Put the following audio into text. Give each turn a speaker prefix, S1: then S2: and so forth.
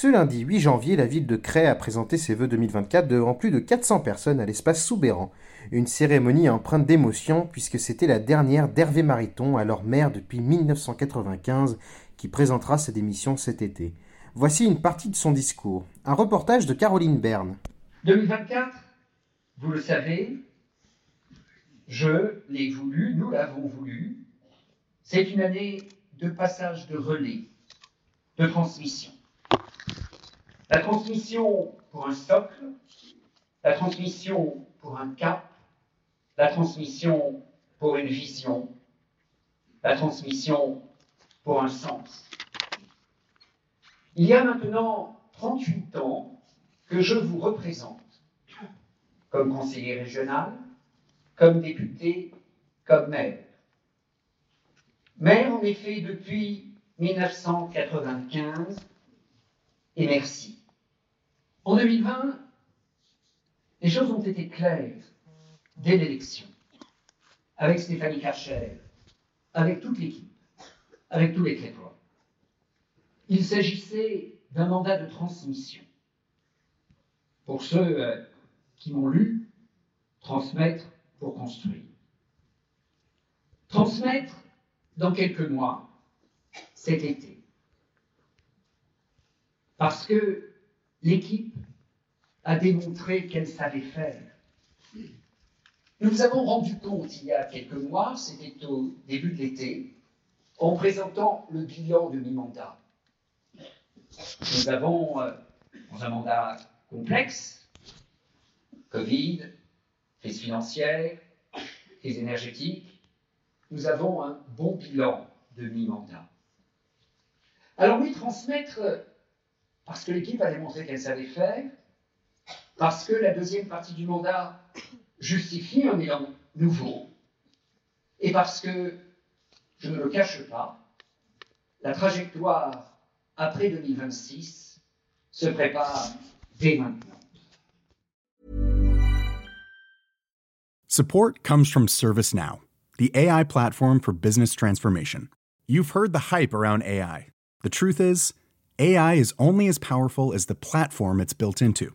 S1: Ce lundi 8 janvier, la ville de Cray a présenté ses vœux 2024 devant plus de 400 personnes à l'espace Soubéran. Une cérémonie empreinte d'émotion puisque c'était la dernière d'Hervé Mariton, alors maire depuis 1995, qui présentera sa démission cet été. Voici une partie de son discours. Un reportage de Caroline Berne.
S2: 2024, vous le savez, je l'ai voulu, nous l'avons voulu. C'est une année de passage de relais, de transmission. La transmission pour un socle, la transmission pour un cap, la transmission pour une vision, la transmission pour un sens. Il y a maintenant 38 ans que je vous représente comme conseiller régional, comme député, comme maire. Maire, en effet, depuis 1995, et merci. En 2020, les choses ont été claires dès l'élection, avec Stéphanie Karcher, avec toute l'équipe, avec tous les Crétois. Il s'agissait d'un mandat de transmission. Pour ceux euh, qui m'ont lu, transmettre pour construire. Transmettre dans quelques mois, cet été. Parce que l'équipe a démontré qu'elle savait faire. Nous nous avons rendu compte il y a quelques mois, c'était au début de l'été, en présentant le bilan de mi-mandat. Nous avons, euh, dans un mandat complexe, Covid, crise financière, crise énergétique, nous avons un bon bilan de mi-mandat. Alors oui, transmettre, euh, parce que l'équipe a démontré qu'elle savait faire, parce que la deuxième partie du mandat justifie un élan nouveau, et parce que, je ne le cache pas, la trajectoire après 2026 se prépare dès maintenant.
S3: Support comes from ServiceNow, the AI platform for business transformation. You've heard the hype around AI. The truth is, AI is only as powerful as the platform it's built into.